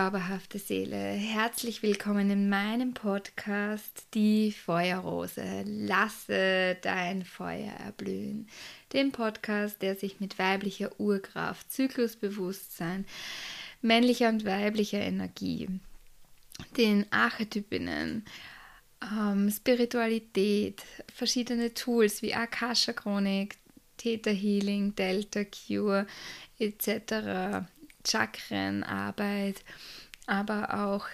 zauberhafte Seele. Herzlich willkommen in meinem Podcast Die Feuerrose. Lasse dein Feuer erblühen. Dem Podcast, der sich mit weiblicher Urkraft, Zyklusbewusstsein, männlicher und weiblicher Energie, den Archetypinnen, ähm, Spiritualität, verschiedene Tools wie Akasha Chronik, Theta Healing, Delta Cure etc Chakrenarbeit, aber auch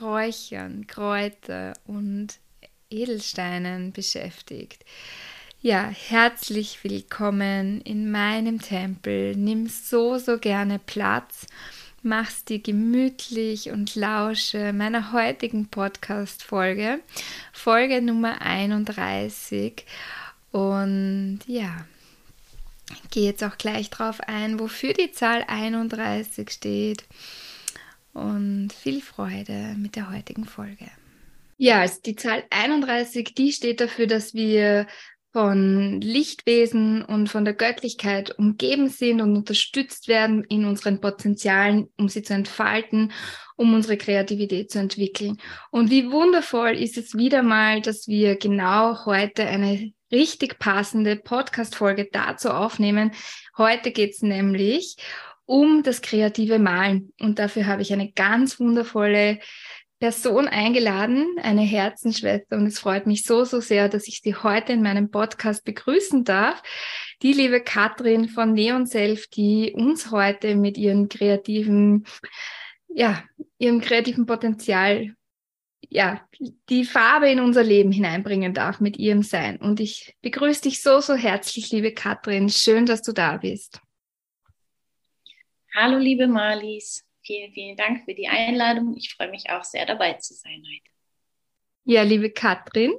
Räuchern, Kräuter und Edelsteinen beschäftigt. Ja, herzlich willkommen in meinem Tempel. Nimm so, so gerne Platz. Mach's dir gemütlich und lausche meiner heutigen Podcast-Folge, Folge Nummer 31. Und ja, gehe jetzt auch gleich drauf ein, wofür die Zahl 31 steht. Und viel Freude mit der heutigen Folge. Ja, also die Zahl 31, die steht dafür, dass wir von Lichtwesen und von der Göttlichkeit umgeben sind und unterstützt werden in unseren Potenzialen, um sie zu entfalten, um unsere Kreativität zu entwickeln. Und wie wundervoll ist es wieder mal, dass wir genau heute eine richtig passende Podcast-Folge dazu aufnehmen. Heute geht es nämlich um das kreative Malen. Und dafür habe ich eine ganz wundervolle Person eingeladen, eine Herzensschwester. Und es freut mich so, so sehr, dass ich sie heute in meinem Podcast begrüßen darf. Die liebe Katrin von Neon Self, die uns heute mit ihren kreativen, ja, ihrem kreativen Potenzial ja, die Farbe in unser Leben hineinbringen darf mit ihrem Sein. Und ich begrüße dich so, so herzlich, liebe Katrin. Schön, dass du da bist. Hallo, liebe Marlies. Vielen, vielen Dank für die Einladung. Ich freue mich auch sehr, dabei zu sein heute. Ja, liebe Katrin.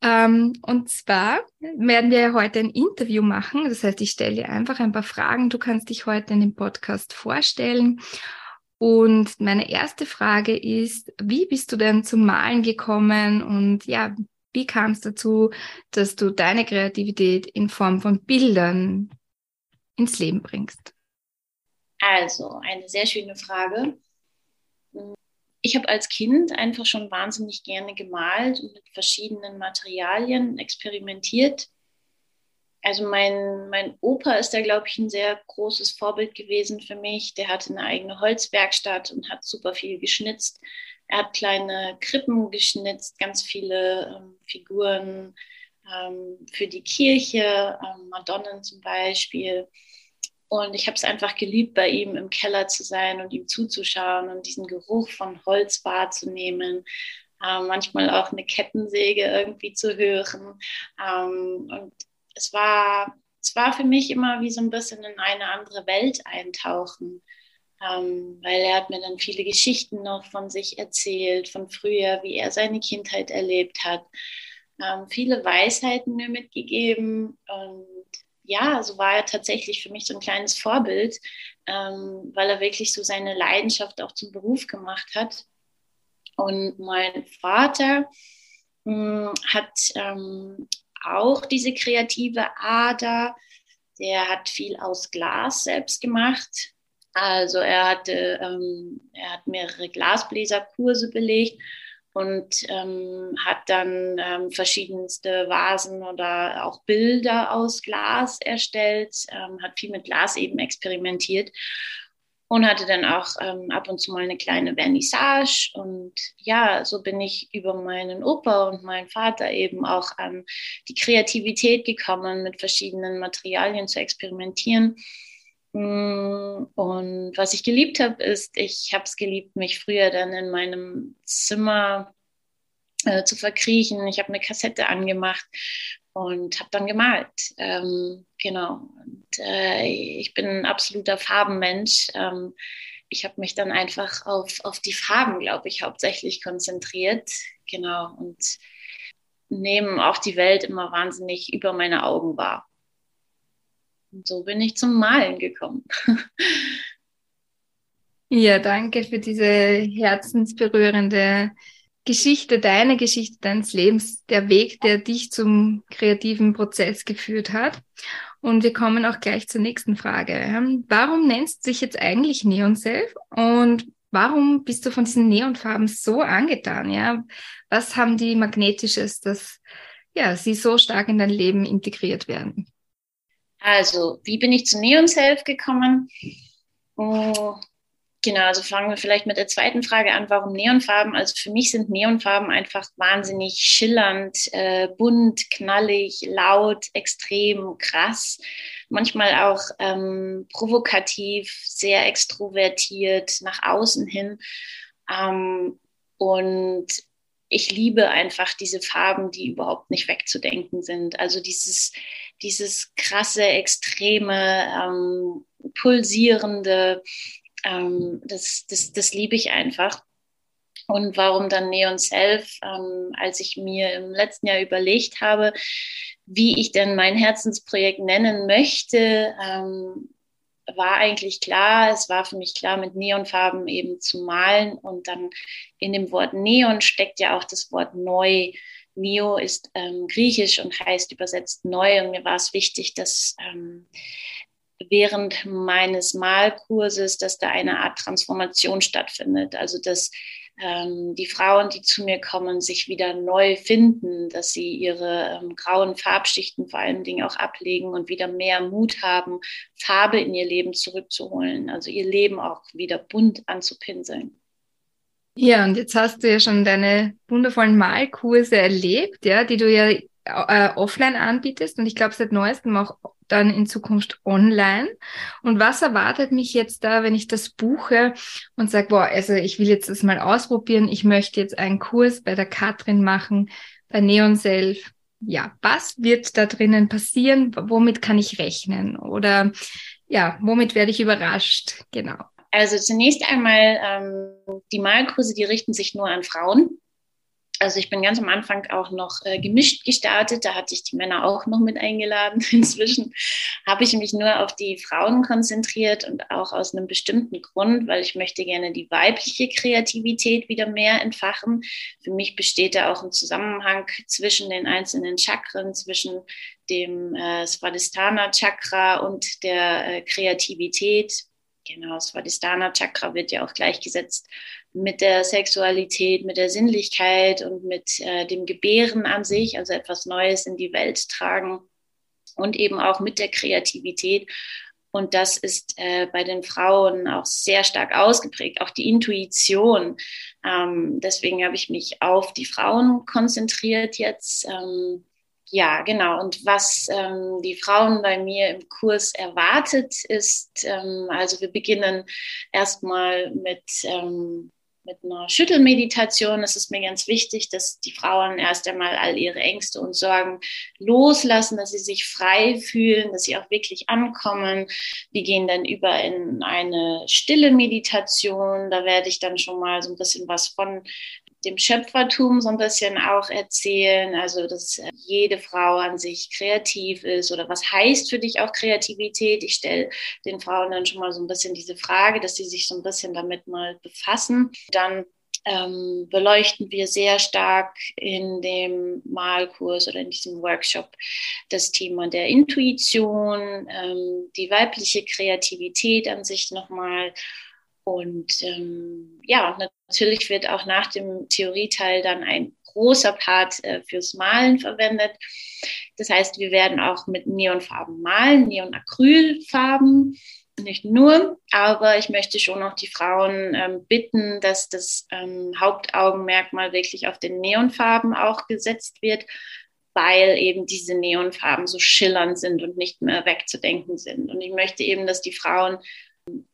Ähm, und zwar werden wir heute ein Interview machen. Das heißt, ich stelle dir einfach ein paar Fragen. Du kannst dich heute in dem Podcast vorstellen und meine erste Frage ist, wie bist du denn zum Malen gekommen und ja, wie kam es dazu, dass du deine Kreativität in Form von Bildern ins Leben bringst? Also, eine sehr schöne Frage. Ich habe als Kind einfach schon wahnsinnig gerne gemalt und mit verschiedenen Materialien experimentiert also mein, mein Opa ist da, glaube ich, ein sehr großes Vorbild gewesen für mich. Der hatte eine eigene Holzwerkstatt und hat super viel geschnitzt. Er hat kleine Krippen geschnitzt, ganz viele ähm, Figuren ähm, für die Kirche, ähm, Madonnen zum Beispiel. Und ich habe es einfach geliebt, bei ihm im Keller zu sein und ihm zuzuschauen und diesen Geruch von Holz wahrzunehmen. Ähm, manchmal auch eine Kettensäge irgendwie zu hören. Ähm, und es war, es war für mich immer wie so ein bisschen in eine andere Welt eintauchen. Ähm, weil er hat mir dann viele Geschichten noch von sich erzählt, von früher, wie er seine Kindheit erlebt hat. Ähm, viele Weisheiten mir mitgegeben. Und ja, so war er tatsächlich für mich so ein kleines Vorbild, ähm, weil er wirklich so seine Leidenschaft auch zum Beruf gemacht hat. Und mein Vater mh, hm, hat ähm, auch diese kreative Ader. Der hat viel aus Glas selbst gemacht. Also er hatte, ähm, er hat mehrere Glasbläserkurse belegt und ähm, hat dann ähm, verschiedenste Vasen oder auch Bilder aus Glas erstellt, ähm, hat viel mit Glas eben experimentiert und hatte dann auch ähm, ab und zu mal eine kleine Vernissage. Und ja, so bin ich über meinen Opa und meinen Vater eben auch an die Kreativität gekommen, mit verschiedenen Materialien zu experimentieren. Mm, und was ich geliebt habe, ist, ich habe es geliebt, mich früher dann in meinem Zimmer äh, zu verkriechen. Ich habe eine Kassette angemacht und habe dann gemalt. Ähm, genau. Und, äh, ich bin ein absoluter Farbenmensch. Ähm, ich habe mich dann einfach auf, auf die Farben, glaube ich, hauptsächlich konzentriert. Genau. Und nehme auch die Welt immer wahnsinnig über meine Augen wahr. Und so bin ich zum Malen gekommen. Ja, danke für diese herzensberührende Geschichte, deine Geschichte deines Lebens, der Weg, der dich zum kreativen Prozess geführt hat. Und wir kommen auch gleich zur nächsten Frage. Warum nennst du dich jetzt eigentlich Neon Self und warum bist du von diesen Neonfarben so angetan? Ja, was haben die magnetisches, dass ja sie so stark in dein Leben integriert werden? Also, wie bin ich zu Neon Self gekommen? Oh, Genau, also fangen wir vielleicht mit der zweiten Frage an, warum Neonfarben? Also für mich sind Neonfarben einfach wahnsinnig schillernd, äh, bunt, knallig, laut, extrem krass, manchmal auch ähm, provokativ, sehr extrovertiert nach außen hin. Ähm, und ich liebe einfach diese Farben, die überhaupt nicht wegzudenken sind. Also dieses, dieses krasse, extreme, ähm, pulsierende, ähm, das, das, das liebe ich einfach. Und warum dann Neon Self, ähm, als ich mir im letzten Jahr überlegt habe, wie ich denn mein Herzensprojekt nennen möchte, ähm, war eigentlich klar, es war für mich klar, mit Neonfarben eben zu malen. Und dann in dem Wort Neon steckt ja auch das Wort neu. Neo ist ähm, griechisch und heißt übersetzt neu. Und mir war es wichtig, dass ähm, während meines Malkurses, dass da eine Art Transformation stattfindet. Also dass ähm, die Frauen, die zu mir kommen, sich wieder neu finden, dass sie ihre ähm, grauen Farbschichten vor allen Dingen auch ablegen und wieder mehr Mut haben, Farbe in ihr Leben zurückzuholen, also ihr Leben auch wieder bunt anzupinseln. Ja, und jetzt hast du ja schon deine wundervollen Malkurse erlebt, ja, die du ja äh, offline anbietest und ich glaube seit neuestem auch dann in Zukunft online. Und was erwartet mich jetzt da, wenn ich das buche und sage, boah, also ich will jetzt das mal ausprobieren, ich möchte jetzt einen Kurs bei der Katrin machen, bei Neon Self. Ja, was wird da drinnen passieren? Womit kann ich rechnen? Oder ja, womit werde ich überrascht? Genau. Also zunächst einmal ähm, die Malkurse, die richten sich nur an Frauen. Also ich bin ganz am Anfang auch noch äh, gemischt gestartet. Da hatte ich die Männer auch noch mit eingeladen. Inzwischen habe ich mich nur auf die Frauen konzentriert und auch aus einem bestimmten Grund, weil ich möchte gerne die weibliche Kreativität wieder mehr entfachen. Für mich besteht da auch ein Zusammenhang zwischen den einzelnen Chakren, zwischen dem äh, Svadhisthana Chakra und der äh, Kreativität. Genau, Svadhisthana Chakra wird ja auch gleichgesetzt mit der Sexualität, mit der Sinnlichkeit und mit äh, dem Gebären an sich, also etwas Neues in die Welt tragen und eben auch mit der Kreativität. Und das ist äh, bei den Frauen auch sehr stark ausgeprägt, auch die Intuition. Ähm, deswegen habe ich mich auf die Frauen konzentriert jetzt. Ähm, ja, genau. Und was ähm, die Frauen bei mir im Kurs erwartet, ist, ähm, also wir beginnen erstmal mit ähm, mit einer Schüttelmeditation ist es mir ganz wichtig, dass die Frauen erst einmal all ihre Ängste und Sorgen loslassen, dass sie sich frei fühlen, dass sie auch wirklich ankommen. Wir gehen dann über in eine stille Meditation. Da werde ich dann schon mal so ein bisschen was von dem Schöpfertum so ein bisschen auch erzählen, also dass äh, jede Frau an sich kreativ ist oder was heißt für dich auch Kreativität? Ich stelle den Frauen dann schon mal so ein bisschen diese Frage, dass sie sich so ein bisschen damit mal befassen. Dann ähm, beleuchten wir sehr stark in dem Malkurs oder in diesem Workshop das Thema der Intuition, ähm, die weibliche Kreativität an sich nochmal und ähm, ja, natürlich wird auch nach dem Theorieteil dann ein großer Part äh, fürs Malen verwendet. Das heißt, wir werden auch mit Neonfarben malen, Neonacrylfarben, nicht nur, aber ich möchte schon noch die Frauen ähm, bitten, dass das ähm, Hauptaugenmerkmal wirklich auf den Neonfarben auch gesetzt wird, weil eben diese Neonfarben so schillernd sind und nicht mehr wegzudenken sind. Und ich möchte eben, dass die Frauen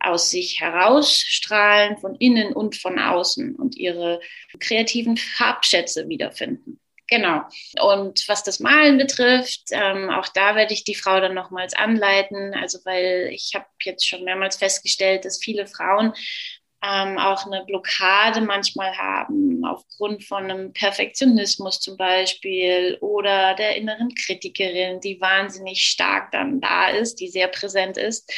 aus sich herausstrahlen, von innen und von außen und ihre kreativen Farbschätze wiederfinden. Genau. Und was das Malen betrifft, ähm, auch da werde ich die Frau dann nochmals anleiten. Also weil ich habe jetzt schon mehrmals festgestellt, dass viele Frauen ähm, auch eine Blockade manchmal haben, aufgrund von einem Perfektionismus zum Beispiel oder der inneren Kritikerin, die wahnsinnig stark dann da ist, die sehr präsent ist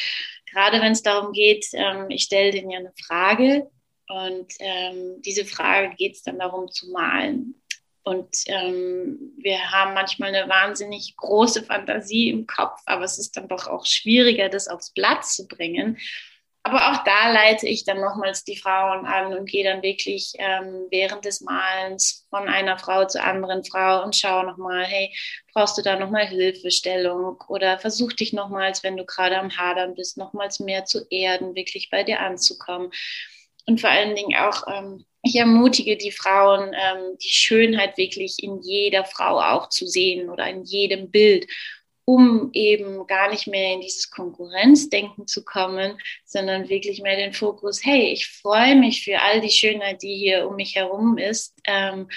gerade wenn es darum geht, ähm, ich stelle denen ja eine Frage und ähm, diese Frage geht es dann darum zu malen. Und ähm, wir haben manchmal eine wahnsinnig große Fantasie im Kopf, aber es ist dann doch auch schwieriger, das aufs Blatt zu bringen. Aber auch da leite ich dann nochmals die Frauen an und gehe dann wirklich ähm, während des Malens von einer Frau zur anderen Frau und schaue nochmal, hey, brauchst du da nochmal Hilfestellung oder versuch dich nochmals, wenn du gerade am Hadern bist, nochmals mehr zu erden, wirklich bei dir anzukommen. Und vor allen Dingen auch, ähm, ich ermutige die Frauen, ähm, die Schönheit wirklich in jeder Frau auch zu sehen oder in jedem Bild um eben gar nicht mehr in dieses Konkurrenzdenken zu kommen, sondern wirklich mehr den Fokus, hey, ich freue mich für all die Schönheit, die hier um mich herum ist. Ähm,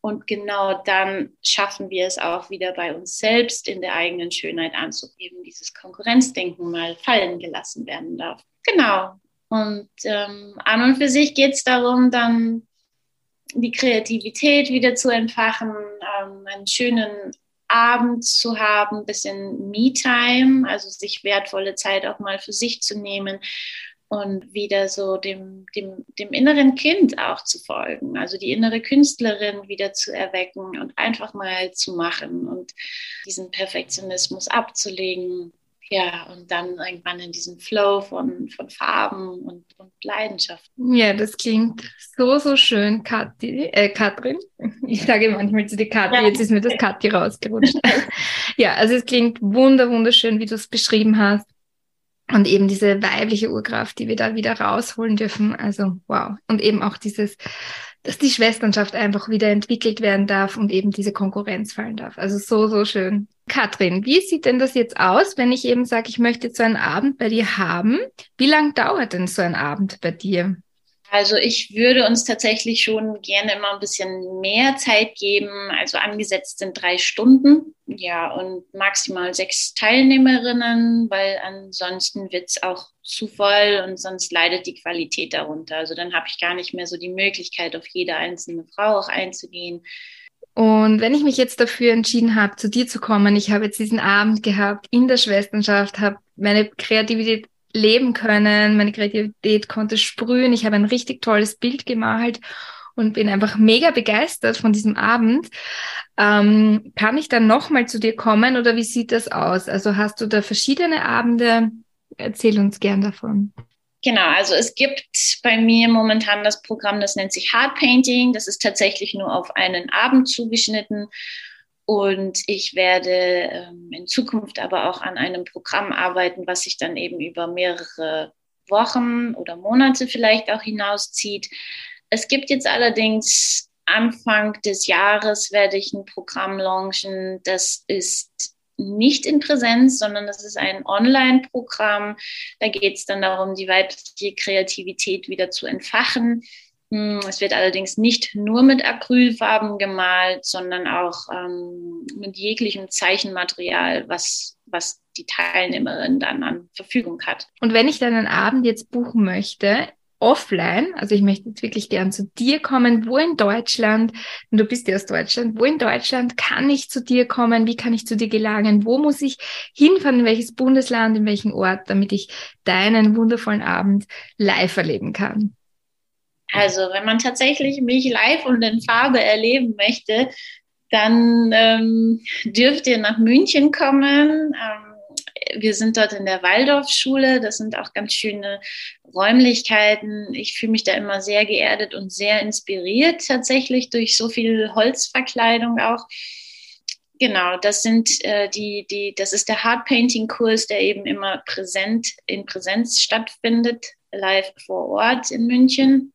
und genau dann schaffen wir es auch wieder bei uns selbst in der eigenen Schönheit anzugeben, dieses Konkurrenzdenken mal fallen gelassen werden darf. Genau. Und ähm, an und für sich geht es darum, dann die Kreativität wieder zu entfachen, ähm, einen schönen Abend zu haben, ein bisschen Me-Time, also sich wertvolle Zeit auch mal für sich zu nehmen und wieder so dem, dem, dem inneren Kind auch zu folgen, also die innere Künstlerin wieder zu erwecken und einfach mal zu machen und diesen Perfektionismus abzulegen ja, und dann irgendwann in diesen Flow von, von Farben und, und Leidenschaft. Ja, das klingt so, so schön, Kathi, äh, Katrin. Ich sage manchmal zu dir Kathi, ja. jetzt ist mir das Kathi rausgerutscht. ja, also es klingt wunder, wunderschön, wie du es beschrieben hast. Und eben diese weibliche Urkraft, die wir da wieder rausholen dürfen. Also wow. Und eben auch dieses dass die Schwesternschaft einfach wieder entwickelt werden darf und eben diese Konkurrenz fallen darf. Also so, so schön. Katrin, wie sieht denn das jetzt aus, wenn ich eben sage, ich möchte jetzt so einen Abend bei dir haben? Wie lang dauert denn so ein Abend bei dir? Also ich würde uns tatsächlich schon gerne immer ein bisschen mehr Zeit geben. Also angesetzt sind drei Stunden, ja, und maximal sechs Teilnehmerinnen, weil ansonsten wird es auch zu voll und sonst leidet die Qualität darunter. Also dann habe ich gar nicht mehr so die Möglichkeit, auf jede einzelne Frau auch einzugehen. Und wenn ich mich jetzt dafür entschieden habe, zu dir zu kommen, ich habe jetzt diesen Abend gehabt in der Schwesternschaft, habe meine Kreativität leben können, meine Kreativität konnte sprühen, ich habe ein richtig tolles Bild gemalt und bin einfach mega begeistert von diesem Abend. Ähm, kann ich dann nochmal zu dir kommen oder wie sieht das aus? Also hast du da verschiedene Abende? Erzähl uns gern davon. Genau, also es gibt bei mir momentan das Programm, das nennt sich Hard Painting. Das ist tatsächlich nur auf einen Abend zugeschnitten. Und ich werde ähm, in Zukunft aber auch an einem Programm arbeiten, was sich dann eben über mehrere Wochen oder Monate vielleicht auch hinauszieht. Es gibt jetzt allerdings Anfang des Jahres werde ich ein Programm launchen. Das ist nicht in Präsenz, sondern das ist ein Online-Programm. Da geht es dann darum, die weibliche Kreativität wieder zu entfachen. Hm, es wird allerdings nicht nur mit Acrylfarben gemalt, sondern auch ähm, mit jeglichem Zeichenmaterial, was, was die Teilnehmerin dann an Verfügung hat. Und wenn ich dann einen Abend jetzt buchen möchte, offline, also ich möchte jetzt wirklich gern zu dir kommen, wo in Deutschland, du bist ja aus Deutschland, wo in Deutschland kann ich zu dir kommen, wie kann ich zu dir gelangen, wo muss ich hinfahren, in welches Bundesland, in welchen Ort, damit ich deinen wundervollen Abend live erleben kann? Also wenn man tatsächlich mich live und in Farbe erleben möchte, dann ähm, dürft ihr nach München kommen. Ähm, wir sind dort in der Waldorfschule. Das sind auch ganz schöne Räumlichkeiten. Ich fühle mich da immer sehr geerdet und sehr inspiriert tatsächlich durch so viel Holzverkleidung auch. Genau, das sind äh, die, die, das ist der Hard Painting Kurs, der eben immer präsent in Präsenz stattfindet, live vor Ort in München.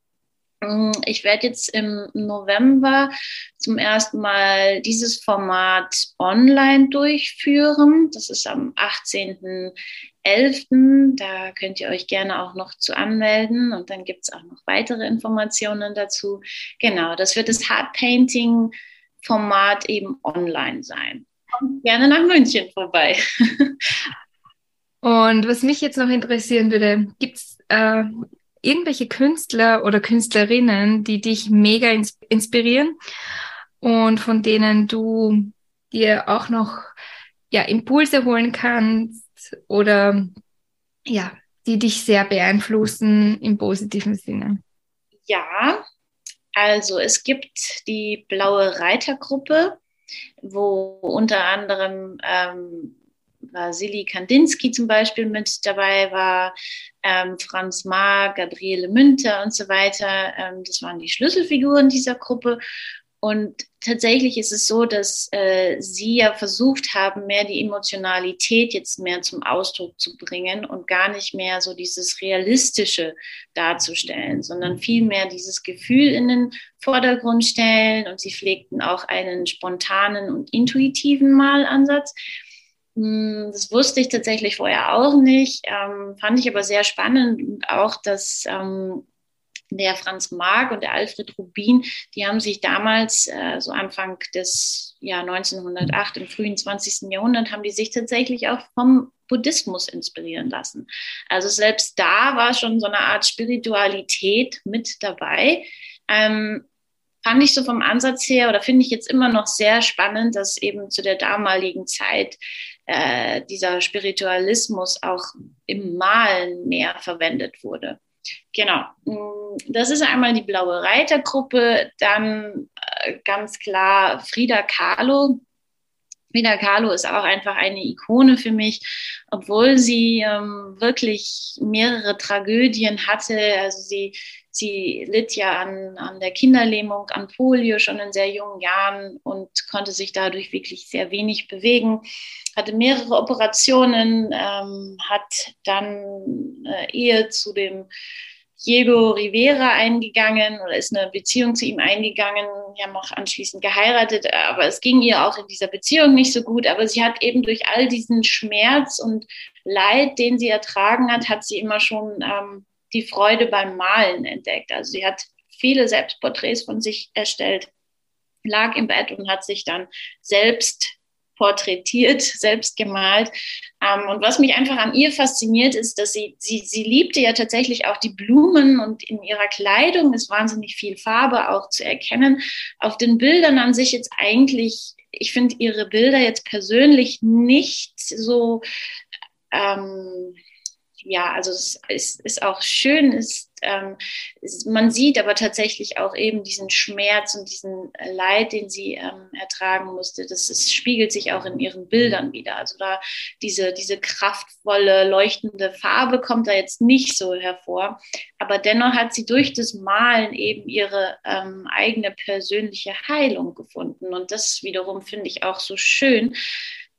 Mm, ich werde jetzt im November zum ersten Mal dieses Format online durchführen. Das ist am 18.11. Da könnt ihr euch gerne auch noch zu anmelden und dann gibt es auch noch weitere Informationen dazu. Genau, das wird das Hard Painting Format eben online sein. Kommt gerne nach München vorbei. Und was mich jetzt noch interessieren würde, gibt es äh, irgendwelche Künstler oder Künstlerinnen, die dich mega ins inspirieren und von denen du dir auch noch ja, Impulse holen kannst oder ja, die dich sehr beeinflussen im positiven Sinne? Ja, also es gibt die Blaue Reitergruppe, wo unter anderem ähm, Vasili Kandinsky zum Beispiel mit dabei war, ähm, Franz Maar, Gabriele Münter und so weiter. Ähm, das waren die Schlüsselfiguren dieser Gruppe. Und tatsächlich ist es so, dass äh, sie ja versucht haben, mehr die Emotionalität jetzt mehr zum Ausdruck zu bringen und gar nicht mehr so dieses Realistische darzustellen, sondern vielmehr dieses Gefühl in den Vordergrund stellen. Und sie pflegten auch einen spontanen und intuitiven Malansatz. Hm, das wusste ich tatsächlich vorher auch nicht, ähm, fand ich aber sehr spannend und auch, dass ähm, der Franz Mark und der Alfred Rubin, die haben sich damals, äh, so Anfang des Jahr 1908, im frühen 20. Jahrhundert, haben die sich tatsächlich auch vom Buddhismus inspirieren lassen. Also selbst da war schon so eine Art Spiritualität mit dabei. Ähm, fand ich so vom Ansatz her oder finde ich jetzt immer noch sehr spannend, dass eben zu der damaligen Zeit äh, dieser Spiritualismus auch im Malen mehr verwendet wurde. Genau, mm, das ist einmal die Blaue Reitergruppe, dann äh, ganz klar Frida Kahlo. Frida Kahlo ist auch einfach eine Ikone für mich, obwohl sie ähm, wirklich mehrere Tragödien hatte. Also sie Sie litt ja an, an der Kinderlähmung, an Polio schon in sehr jungen Jahren und konnte sich dadurch wirklich sehr wenig bewegen, hatte mehrere Operationen, ähm, hat dann äh, Ehe zu dem Diego Rivera eingegangen oder ist eine Beziehung zu ihm eingegangen. Die haben auch anschließend geheiratet, aber es ging ihr auch in dieser Beziehung nicht so gut. Aber sie hat eben durch all diesen Schmerz und Leid, den sie ertragen hat, hat sie immer schon ähm, die Freude beim Malen entdeckt. Also sie hat viele Selbstporträts von sich erstellt, lag im Bett und hat sich dann selbst porträtiert, selbst gemalt. Ähm, und was mich einfach an ihr fasziniert, ist, dass sie, sie, sie liebte ja tatsächlich auch die Blumen und in ihrer Kleidung ist wahnsinnig viel Farbe auch zu erkennen. Auf den Bildern an sich jetzt eigentlich, ich finde ihre Bilder jetzt persönlich nicht so, ähm, ja, also es ist, ist auch schön, ist, ähm, ist, man sieht aber tatsächlich auch eben diesen Schmerz und diesen Leid, den sie ähm, ertragen musste. Das ist, spiegelt sich auch in ihren Bildern wieder. Also da diese, diese kraftvolle, leuchtende Farbe kommt da jetzt nicht so hervor. Aber dennoch hat sie durch das Malen eben ihre ähm, eigene persönliche Heilung gefunden. Und das wiederum finde ich auch so schön,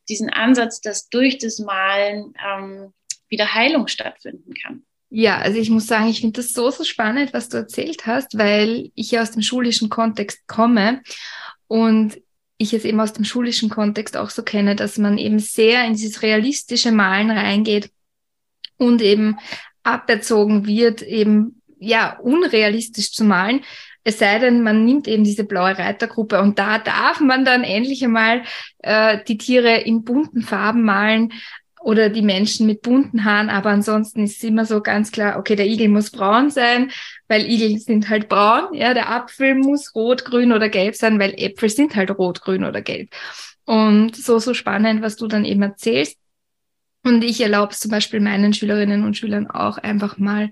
diesen Ansatz, dass durch das Malen ähm, wieder Heilung stattfinden kann. Ja, also ich muss sagen, ich finde das so, so spannend, was du erzählt hast, weil ich ja aus dem schulischen Kontext komme und ich es eben aus dem schulischen Kontext auch so kenne, dass man eben sehr in dieses realistische Malen reingeht und eben aberzogen wird, eben ja unrealistisch zu malen. Es sei denn, man nimmt eben diese blaue Reitergruppe und da darf man dann endlich einmal äh, die Tiere in bunten Farben malen oder die Menschen mit bunten Haaren, aber ansonsten ist es immer so ganz klar, okay, der Igel muss braun sein, weil Igel sind halt braun, ja, der Apfel muss rot, grün oder gelb sein, weil Äpfel sind halt rot, grün oder gelb. Und so, so spannend, was du dann eben erzählst. Und ich erlaube es zum Beispiel meinen Schülerinnen und Schülern auch einfach mal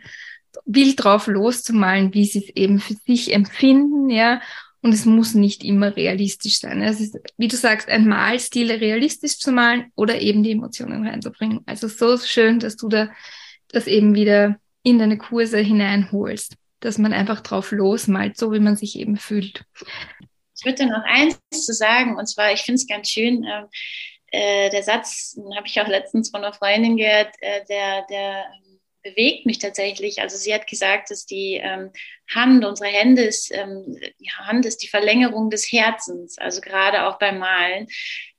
wild drauf loszumalen, wie sie es eben für sich empfinden, ja, und es muss nicht immer realistisch sein. Es ist, wie du sagst, ein Malstil realistisch zu malen oder eben die Emotionen reinzubringen. Also so schön, dass du da das eben wieder in deine Kurse hineinholst, dass man einfach drauf losmalt, so wie man sich eben fühlt. Ich würde noch eins zu sagen, und zwar, ich finde es ganz schön, ähm, äh, der Satz, habe ich auch letztens von einer Freundin gehört, äh, der, der bewegt mich tatsächlich. Also sie hat gesagt, dass die ähm, Hand, unsere Hände ist, ähm, die Hand ist die Verlängerung des Herzens, also gerade auch beim Malen.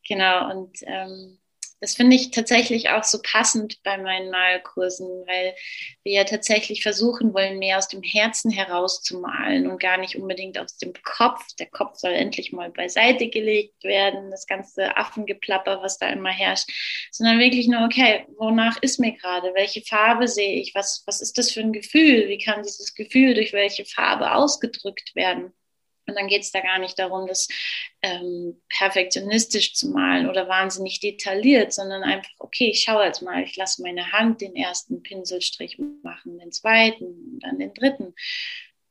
Genau, und ähm, das finde ich tatsächlich auch so passend bei meinen Malkursen, weil wir ja tatsächlich versuchen wollen, mehr aus dem Herzen heraus zu malen und gar nicht unbedingt aus dem Kopf. Der Kopf soll endlich mal beiseite gelegt werden, das ganze Affengeplapper, was da immer herrscht, sondern wirklich nur, okay, wonach ist mir gerade? Welche Farbe sehe ich? Was, was ist das für ein Gefühl? Wie kann dieses Gefühl durch welche Farbe ausgedrückt werden? Und dann geht es da gar nicht darum, das ähm, perfektionistisch zu malen oder wahnsinnig detailliert, sondern einfach, okay, ich schaue jetzt mal, ich lasse meine Hand den ersten Pinselstrich machen, den zweiten, dann den dritten.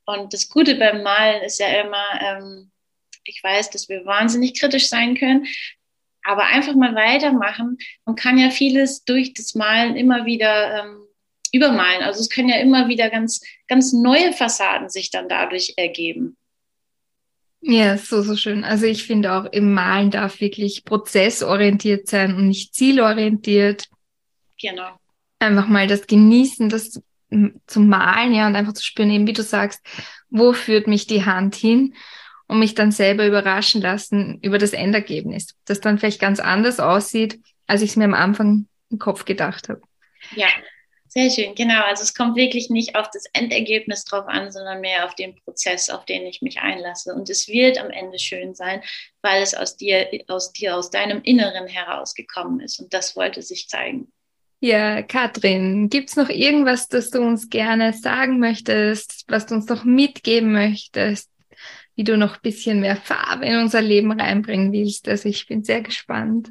Und das Gute beim Malen ist ja immer, ähm, ich weiß, dass wir wahnsinnig kritisch sein können, aber einfach mal weitermachen. Man kann ja vieles durch das Malen immer wieder ähm, übermalen. Also es können ja immer wieder ganz, ganz neue Fassaden sich dann dadurch ergeben. Ja, so, so schön. Also ich finde auch im Malen darf wirklich prozessorientiert sein und nicht zielorientiert. Genau. Einfach mal das Genießen, das zu malen, ja, und einfach zu spüren, eben wie du sagst, wo führt mich die Hand hin und mich dann selber überraschen lassen über das Endergebnis, das dann vielleicht ganz anders aussieht, als ich es mir am Anfang im Kopf gedacht habe. Ja, sehr schön, genau. Also es kommt wirklich nicht auf das Endergebnis drauf an, sondern mehr auf den Prozess, auf den ich mich einlasse. Und es wird am Ende schön sein, weil es aus dir, aus dir, aus deinem Inneren herausgekommen ist. Und das wollte sich zeigen. Ja, Katrin, gibt es noch irgendwas, das du uns gerne sagen möchtest, was du uns noch mitgeben möchtest, wie du noch ein bisschen mehr Farbe in unser Leben reinbringen willst? Also ich bin sehr gespannt,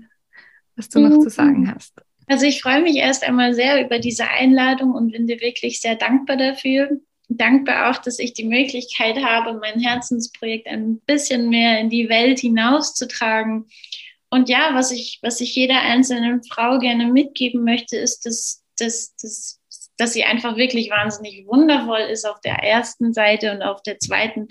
was du noch zu sagen mhm. hast. Also ich freue mich erst einmal sehr über diese Einladung und bin dir wirklich sehr dankbar dafür. Dankbar auch, dass ich die Möglichkeit habe, mein Herzensprojekt ein bisschen mehr in die Welt hinauszutragen. Und ja, was ich, was ich jeder einzelnen Frau gerne mitgeben möchte, ist, dass, dass, dass, dass sie einfach wirklich wahnsinnig wundervoll ist auf der ersten Seite und auf der zweiten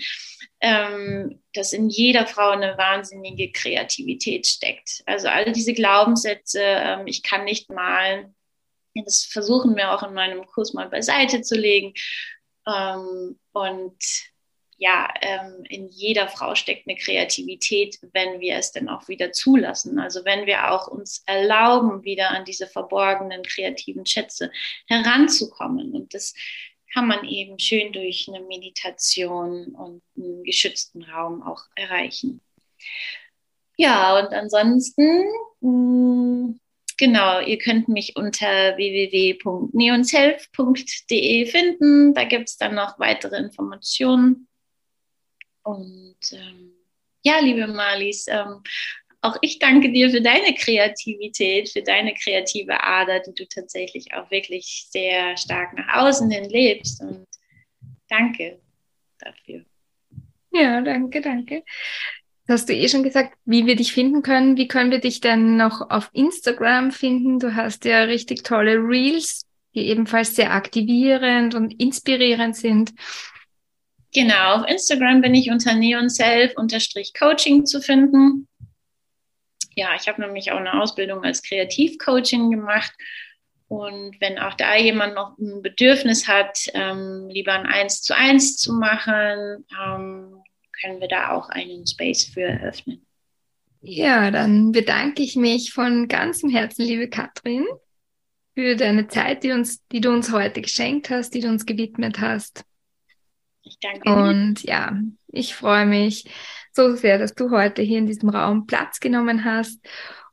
ähm, dass in jeder Frau eine wahnsinnige Kreativität steckt. Also all diese Glaubenssätze, ähm, ich kann nicht malen, das versuchen wir auch in meinem Kurs mal beiseite zu legen. Ähm, und ja, ähm, in jeder Frau steckt eine Kreativität, wenn wir es denn auch wieder zulassen. Also wenn wir auch uns erlauben, wieder an diese verborgenen kreativen Schätze heranzukommen. Und das kann man eben schön durch eine Meditation und einen geschützten Raum auch erreichen. Ja, und ansonsten, mm, genau, ihr könnt mich unter www.neonshelf.de finden. Da gibt es dann noch weitere Informationen. Und ähm, ja, liebe Marlies, ähm, auch ich danke dir für deine Kreativität, für deine kreative Ader, die du tatsächlich auch wirklich sehr stark nach außen hin lebst. Und danke dafür. Ja, danke, danke. Hast du eh schon gesagt, wie wir dich finden können. Wie können wir dich denn noch auf Instagram finden? Du hast ja richtig tolle Reels, die ebenfalls sehr aktivierend und inspirierend sind. Genau, auf Instagram bin ich unter neonself-coaching zu finden ja, ich habe nämlich auch eine Ausbildung als Kreativcoaching gemacht. Und wenn auch da jemand noch ein Bedürfnis hat, ähm, lieber ein Eins zu eins zu machen, ähm, können wir da auch einen Space für eröffnen. Ja, dann bedanke ich mich von ganzem Herzen, liebe Katrin, für deine Zeit, die, uns, die du uns heute geschenkt hast, die du uns gewidmet hast. Ich danke. Und ja, ich freue mich, so sehr, dass du heute hier in diesem Raum Platz genommen hast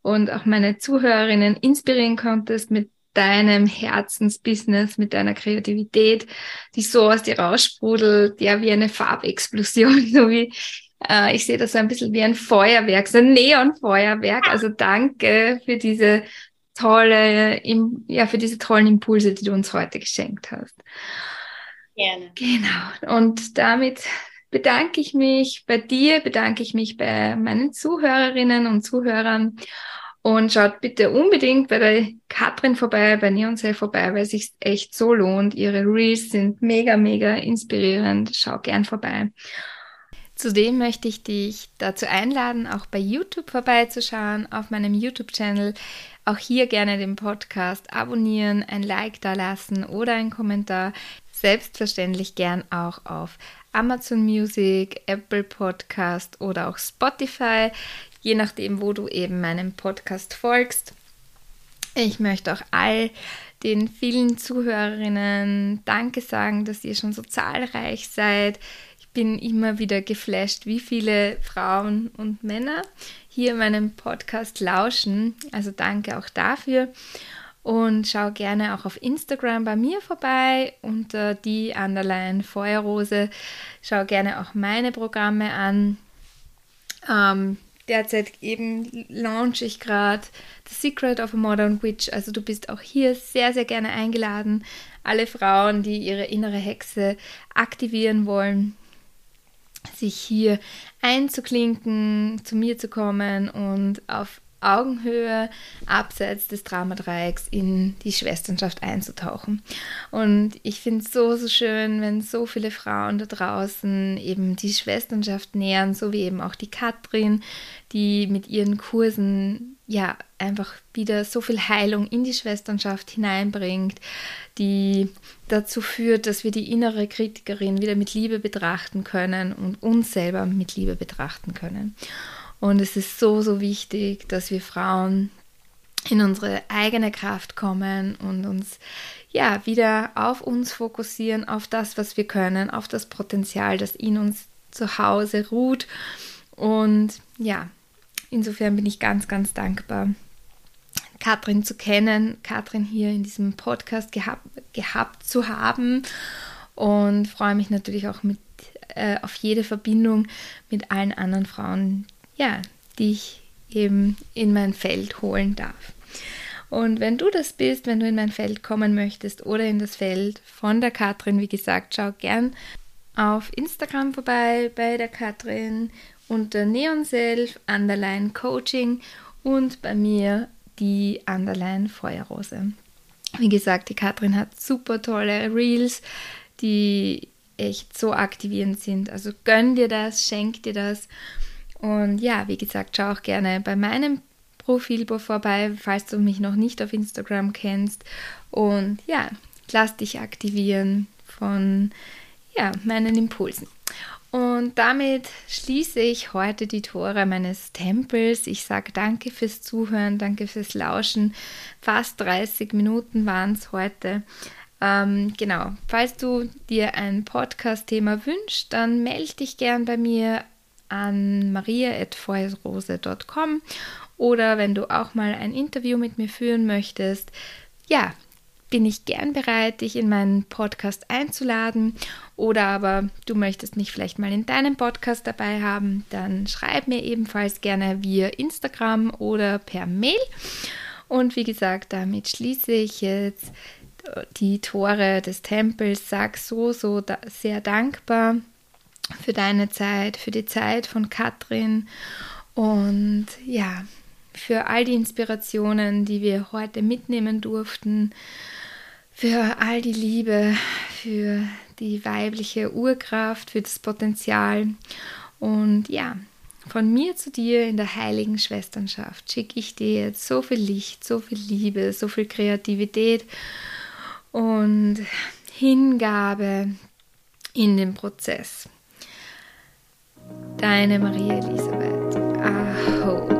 und auch meine Zuhörerinnen inspirieren konntest mit deinem Herzensbusiness, mit deiner Kreativität, die so aus dir raussprudelt, ja, wie eine Farbexplosion, so wie äh, ich sehe das so ein bisschen wie ein Feuerwerk, so ein Neonfeuerwerk. Also danke für diese tolle, ja, für diese tollen Impulse, die du uns heute geschenkt hast. Gerne. Genau. Und damit bedanke ich mich bei dir, bedanke ich mich bei meinen Zuhörerinnen und Zuhörern und schaut bitte unbedingt bei der Katrin vorbei, bei Neonsay vorbei, weil es sich echt so lohnt. Ihre Reels sind mega, mega inspirierend. Schau gern vorbei. Zudem möchte ich dich dazu einladen, auch bei YouTube vorbeizuschauen, auf meinem YouTube-Channel. Auch hier gerne den Podcast abonnieren, ein Like da lassen oder einen Kommentar. Selbstverständlich gern auch auf Amazon Music, Apple Podcast oder auch Spotify, je nachdem, wo du eben meinem Podcast folgst. Ich möchte auch all den vielen Zuhörerinnen Danke sagen, dass ihr schon so zahlreich seid. Bin immer wieder geflasht, wie viele Frauen und Männer hier meinem Podcast lauschen. Also danke auch dafür. Und schau gerne auch auf Instagram bei mir vorbei unter die Underline Feuerrose. Schau gerne auch meine Programme an. Ähm, derzeit eben launch ich gerade The Secret of a Modern Witch. Also du bist auch hier sehr, sehr gerne eingeladen. Alle Frauen, die ihre innere Hexe aktivieren wollen, sich hier einzuklinken, zu mir zu kommen und auf Augenhöhe abseits des Dramadreiecks in die Schwesternschaft einzutauchen. Und ich finde es so, so schön, wenn so viele Frauen da draußen eben die Schwesternschaft nähern, so wie eben auch die Katrin, die mit ihren Kursen ja einfach wieder so viel Heilung in die Schwesternschaft hineinbringt, die dazu führt, dass wir die innere Kritikerin wieder mit Liebe betrachten können und uns selber mit Liebe betrachten können. Und es ist so, so wichtig, dass wir Frauen in unsere eigene Kraft kommen und uns ja wieder auf uns fokussieren, auf das, was wir können, auf das Potenzial, das in uns zu Hause ruht. Und ja, insofern bin ich ganz, ganz dankbar, Katrin zu kennen, Katrin hier in diesem Podcast gehabt, gehabt zu haben und freue mich natürlich auch mit, äh, auf jede Verbindung mit allen anderen Frauen, ja, die ich eben in mein Feld holen darf. Und wenn du das bist, wenn du in mein Feld kommen möchtest oder in das Feld von der Katrin, wie gesagt, schau gern auf Instagram vorbei bei der Katrin unter NeonSelf, Underline Coaching und bei mir die Underline Feuerrose. Wie gesagt, die Katrin hat super tolle Reels, die echt so aktivierend sind. Also gönn dir das, schenk dir das und ja, wie gesagt, schau auch gerne bei meinem Profil vorbei, falls du mich noch nicht auf Instagram kennst. Und ja, lass dich aktivieren von ja, meinen Impulsen. Und damit schließe ich heute die Tore meines Tempels. Ich sage danke fürs Zuhören, danke fürs Lauschen. Fast 30 Minuten waren es heute. Ähm, genau, falls du dir ein Podcast-Thema wünschst, dann melde dich gern bei mir an maria.feuerrose.com oder wenn du auch mal ein Interview mit mir führen möchtest, ja, bin ich gern bereit, dich in meinen Podcast einzuladen. Oder aber du möchtest mich vielleicht mal in deinem Podcast dabei haben, dann schreib mir ebenfalls gerne via Instagram oder per Mail. Und wie gesagt, damit schließe ich jetzt die Tore des Tempels. Sag so, so da sehr dankbar für deine Zeit, für die Zeit von Katrin und ja, für all die Inspirationen, die wir heute mitnehmen durften, für all die Liebe, für die weibliche Urkraft, für das Potenzial und ja, von mir zu dir in der heiligen Schwesternschaft schicke ich dir jetzt so viel Licht, so viel Liebe, so viel Kreativität und Hingabe in den Prozess. Deine Maria Elisabeth. Aho.